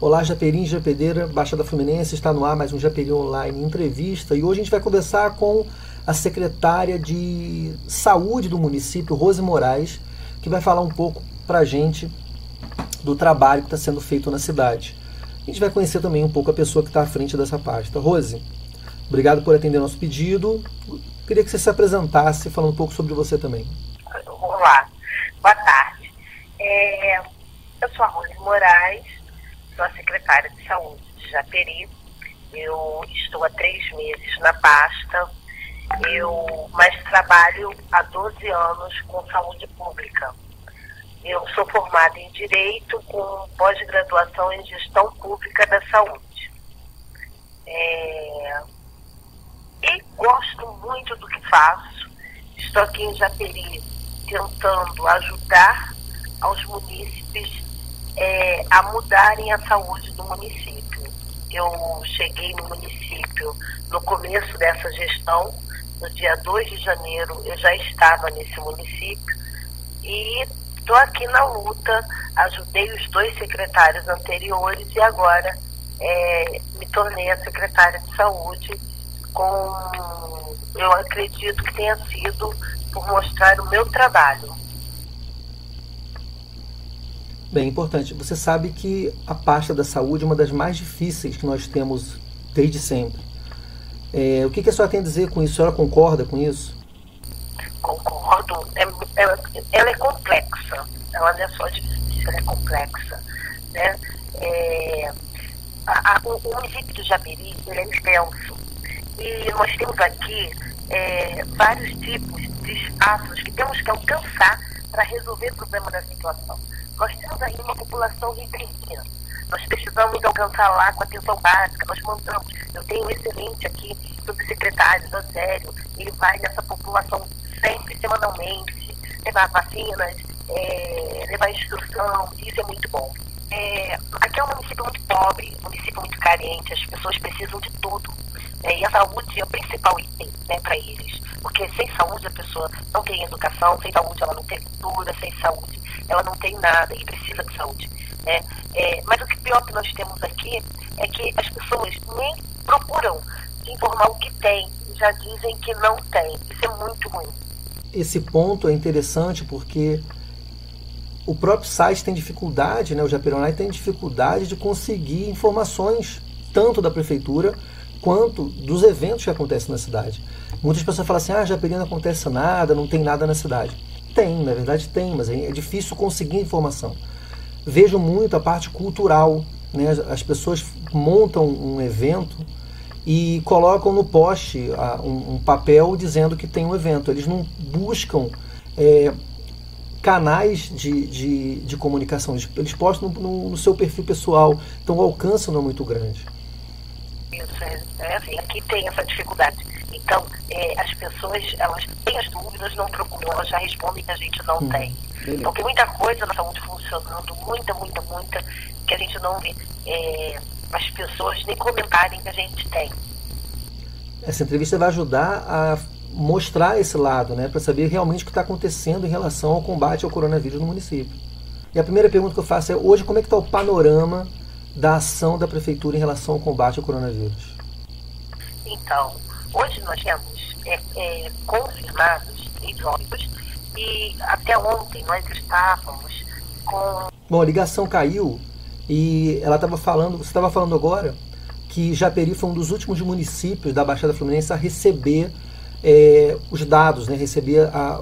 Olá, Japerim, Japedeira, Baixada Fluminense, está no ar mais um Japeri Online entrevista e hoje a gente vai conversar com a secretária de Saúde do município, Rose Moraes, que vai falar um pouco para a gente do trabalho que está sendo feito na cidade. A gente vai conhecer também um pouco a pessoa que está à frente dessa pasta. Rose, obrigado por atender nosso pedido. Queria que você se apresentasse falando um pouco sobre você também. Olá, boa tarde. É, eu sou a Rose Moraes, sou a secretária de saúde de Japeri. Eu estou há três meses na pasta, eu mas trabalho há 12 anos com saúde pública. Eu sou formada em Direito com pós-graduação em Gestão Pública da Saúde. É, e gosto muito do que faço. Estou aqui em Japeri tentando ajudar aos munícipes é, a mudarem a saúde do município. Eu cheguei no município no começo dessa gestão, no dia 2 de janeiro eu já estava nesse município e estou aqui na luta, ajudei os dois secretários anteriores e agora é, me tornei a secretária de saúde com, eu acredito que tenha sido por mostrar o meu trabalho. Bem, importante. Você sabe que a pasta da saúde é uma das mais difíceis que nós temos desde sempre. É, o que, que a senhora tem a dizer com isso? A senhora concorda com isso? Concordo. É, ela, ela é complexa. Ela não é só difícil, ela é complexa. Né? É, a, a, o, o município de Japeri ele é extenso. E nós temos aqui é, vários tipos de espaços que temos que alcançar para resolver o problema da situação. Nós temos aí uma população ribeirinha. Nós precisamos alcançar lá com atenção básica. Nós mandamos. Eu tenho um excelente aqui, subsecretário, sério. Ele vai nessa população sempre, semanalmente, levar vacinas, é, levar instrução. Isso é muito bom. É, aqui é um município muito pobre, um município muito carente. As pessoas precisam de tudo. É, e a saúde é o principal item né, para eles. Porque sem saúde a pessoa não tem educação, sem saúde ela não tem cultura, sem saúde ela não tem nada e precisa de saúde. Né? É, mas o que pior que nós temos aqui é que as pessoas nem procuram informar o que tem, já dizem que não tem. Isso é muito ruim. Esse ponto é interessante porque o próprio site tem dificuldade, né, o Japeronai tem dificuldade de conseguir informações tanto da prefeitura quanto dos eventos que acontecem na cidade. Muitas pessoas falam assim, ah, Japeri não acontece nada, não tem nada na cidade. Tem, na verdade tem, mas é difícil conseguir informação. Vejo muito a parte cultural, né? as pessoas montam um evento e colocam no poste um, papel dizendo que tem um evento. Eles não buscam é, canais de, de, de, comunicação, eles postam no, no, seu perfil pessoal, então o alcance não é muito grande. Isso, é, é assim, aqui tem essa dificuldade. Então, é, as pessoas, elas têm as dúvidas, não procuram, elas já respondem que a gente não hum, tem. Beleza. Então, tem muita coisa na saúde funcionando, muita, muita, muita, que a gente não vê é, as pessoas nem comentarem que a gente tem. Essa entrevista vai ajudar a mostrar esse lado, né, para saber realmente o que está acontecendo em relação ao combate ao coronavírus no município. E a primeira pergunta que eu faço é: hoje, como é que está o panorama da ação da prefeitura em relação ao combate ao coronavírus? Então, hoje nós temos é, é, confirmados três óbitos e até ontem nós estávamos com. Bom, a ligação caiu e ela estava falando, você estava falando agora que Japeri foi um dos últimos municípios da Baixada Fluminense a receber é, os dados, né, receber a,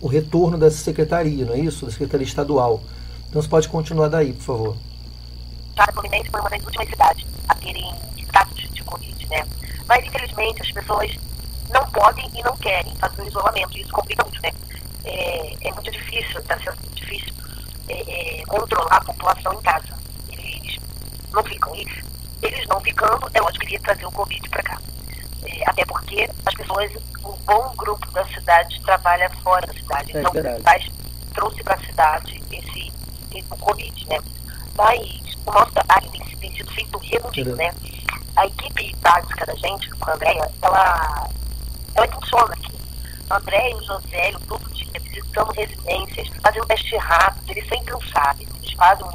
o retorno da secretaria, não é isso? Da secretaria estadual. Então você pode continuar daí, por favor. Baixada Fluminense foi uma das últimas cidades a terem casos de Covid, né? Mas infelizmente as pessoas não podem e não querem fazer o isolamento. Isso complica muito, né? É, é muito difícil, está sendo difícil é, é, controlar a população em casa. Eles não ficam. E eles não ficando, é lógico que iria trazer o Covid para cá. É, até porque as pessoas, um bom grupo da cidade trabalha fora da cidade. É então, verdade. trouxe para a cidade esse, esse, o Covid, né? Mas o nosso trabalho tem, sido feito redondinho, né? A equipe básica da gente, com a Andréia, ela, ela funciona aqui. A Andréia e o José, todo dia, visitando residências, fazendo teste rápido, eles não sabem. eles fazem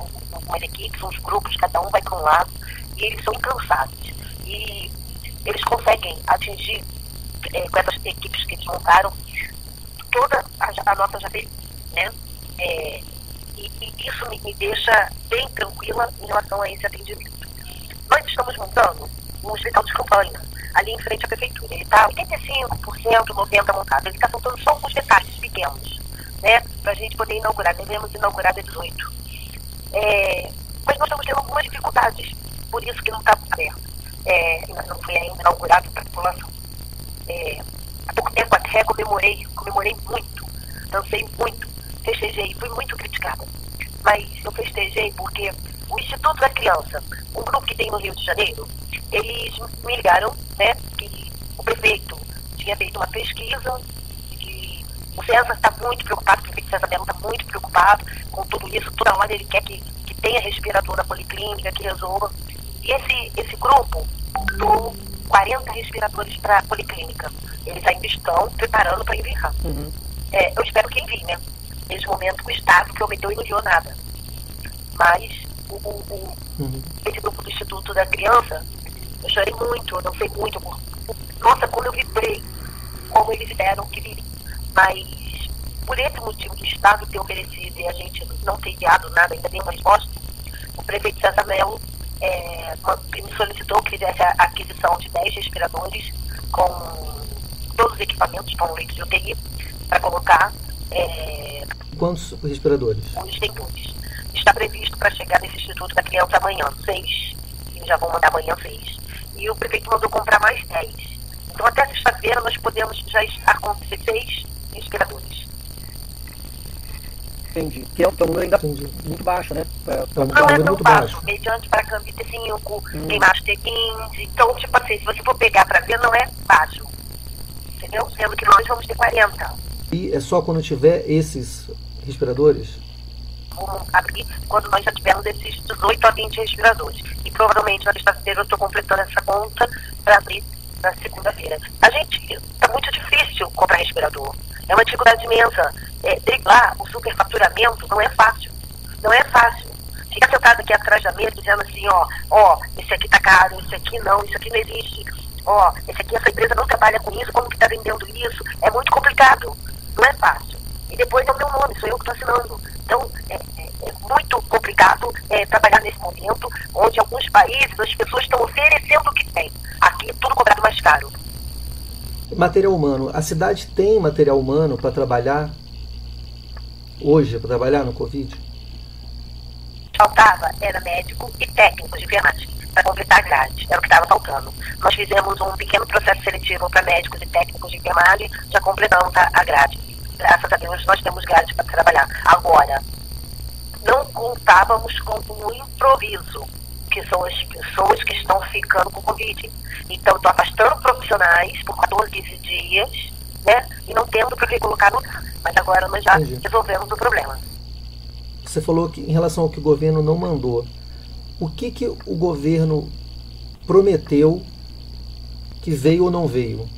umas equipes, uns grupos, cada um vai para um lado, e eles são incansáveis. E eles conseguem atingir, é, com essas equipes que eles montaram, toda a, a nossa Japeri, né? É, e, e, isso me, me, deixa bem tranquila em relação a esse atendimento. Nós estamos montando um hospital de campanha ali em frente à prefeitura. Ele está 85%, 90% montado. Ele está faltando só alguns detalhes pequenos, né? Para a gente poder inaugurar. Devemos inaugurar dia 18. É, mas nós estamos tendo algumas dificuldades, por isso que não está aberto. É, não foi ainda inaugurado para a população. É, há pouco tempo até comemorei, comemorei muito, dancei muito, festejei, fui muito criticada. Mas eu festejei porque o Instituto da Criança, um grupo que tem no Rio de Janeiro, eles me ligaram, né, que o prefeito tinha feito uma pesquisa e o César está muito preocupado, o prefeito César Belo está muito preocupado com tudo isso, toda hora ele quer que, que tenha respirador na policlínica, que resolva. E esse, esse grupo doou 40 respiradores para a policlínica. Eles ainda estão preparando para enviar. Uhum. É, eu espero que envie, né? Nesse momento, o Estado prometeu e não enviou nada. Mas o, o, uhum. esse grupo do Instituto da Criança eu chorei muito, eu dancei muito. Por... Nossa, como eu vibrei, como eles deram que viriam. Mas por esse motivo do Estado ter oferecido e a gente não ter enviado nada, ainda nenhuma resposta, o prefeito César Melo é, me solicitou que fizesse a aquisição de 10 respiradores com todos os equipamentos para um leito de UTI para colocar. É, Quantos respiradores? Tem dois. Está previsto para chegar nesse Instituto da Criança amanhã, seis. Eles já vão mandar amanhã seis e o prefeito mandou comprar mais 10. Então, até sexta-feira, nós podemos já estar com 16 respiradores. Entendi. Que é um número ainda Entendi. muito baixo, né? É, é um não é tão baixo. baixo. Mediante para Cambi ter 5, hum. tem mais ter 15. Então, tipo assim, se você for pegar para ver, não é baixo. Entendeu? Sendo que nós vamos ter 40. E é só quando tiver esses respiradores? Vamos abrir quando nós já tivermos esses 18 a 20 respiradores provavelmente na sexta-feira eu estou completando essa conta para abrir na segunda-feira. A gente, está muito difícil comprar respirador. É uma dificuldade imensa. É, driblar o superfaturamento não é fácil. Não é fácil. Ficar sentado aqui atrás da mesa dizendo assim, ó, ó, esse aqui tá caro, esse aqui não, isso aqui não existe. Ó, esse aqui, essa empresa não trabalha com isso, como que tá vendendo isso? É muito complicado. Não é fácil. Depois é o meu nome, sou eu que estou assinando. Então, é, é muito complicado é, trabalhar nesse momento, onde alguns países as pessoas estão oferecendo o que tem. Aqui é tudo cobrado mais caro. Material humano. A cidade tem material humano para trabalhar hoje, para trabalhar no Covid? Faltava era médico e técnico de enfermagem para completar a grade. Era o que estava faltando. Nós fizemos um pequeno processo seletivo para médicos e técnicos de enfermagem, já completamos a grade. Graças a Deus nós temos grade para trabalhar. Agora, não contávamos com o improviso, que são as pessoas que estão ficando com Covid. Então, estou afastando profissionais por 14 dias, né? E não tendo para colocar no lugar. Mas agora nós já Entendi. resolvemos o problema. Você falou que em relação ao que o governo não mandou, o que, que o governo prometeu que veio ou não veio?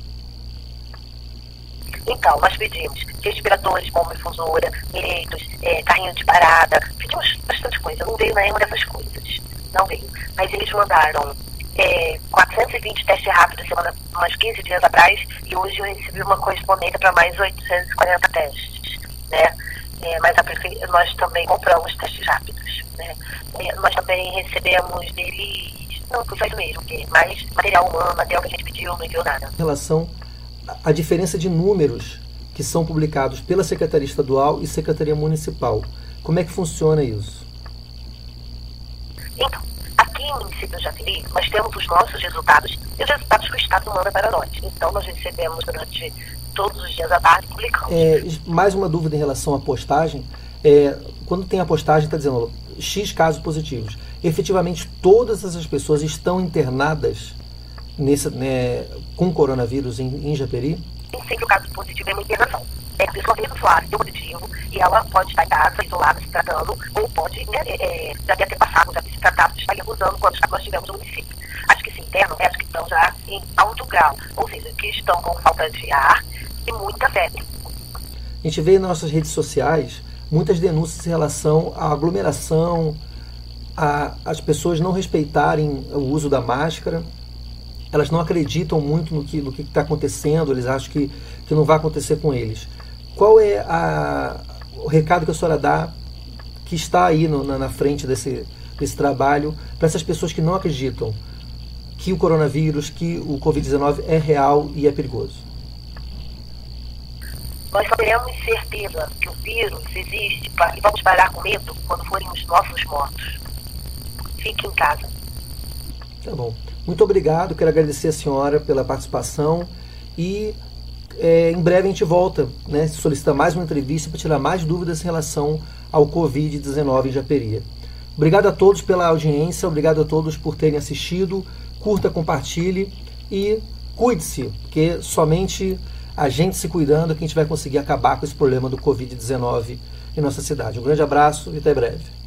Então, nós pedimos respiradores, bomba infusora, leitos, é, carrinho de parada, pedimos bastante coisa. Não veio nenhuma dessas coisas. Não veio. Mas eles mandaram é, 420 testes rápidos semana, umas 15 dias atrás, e hoje eu recebi uma correspondência para mais 840 testes. Né? É, mas prefe... nós também compramos testes rápidos. Né? É, nós também recebemos deles, não, foi isso mesmo, mais material humano, material que a gente pediu, não enviou nada. Em relação a diferença de números que são publicados pela Secretaria Estadual e Secretaria Municipal. Como é que funciona isso? Então, aqui no município de Japeri, nós temos os nossos resultados e os resultados que o Estado manda para nós. Então, nós recebemos durante todos os dias à tarde publicamos. É, mais uma dúvida em relação à postagem. É, quando tem a postagem, está dizendo X casos positivos. Efetivamente, todas essas pessoas estão internadas nesse, né, com coronavírus em, em Japeri? Sempre o caso positivo é uma internação. É, a pessoa mesmo falar deu positivo e ela pode estar em casa, isolada, se tratando, ou pode né, é, é já ter passado, já ter se tratado, estar abusando quando nós estivermos no município. Acho que se internam é as que estão já em alto grau, ou seja, que estão com falta de ar e muita febre. A gente vê em nossas redes sociais muitas denúncias em relação à aglomeração, a, as pessoas não respeitarem o uso da máscara, elas não acreditam muito no que no está acontecendo, eles acham que, que não vai acontecer com eles. Qual é a, o recado que a senhora dá, que está aí no, na, na frente desse, desse trabalho, para essas pessoas que não acreditam que o coronavírus, que o Covid-19 é real e é perigoso? Nós teremos certeza que o vírus existe e vamos parar com medo quando forem os nossos mortos. Fique em casa. Tá bom. Muito obrigado. Quero agradecer a senhora pela participação e é, em breve a gente volta, né, solicitar mais uma entrevista para tirar mais dúvidas em relação ao Covid-19 em Japeria. Obrigado a todos pela audiência, obrigado a todos por terem assistido. Curta, compartilhe e cuide-se, porque somente a gente se cuidando que a gente vai conseguir acabar com esse problema do Covid-19 em nossa cidade. Um grande abraço e até breve.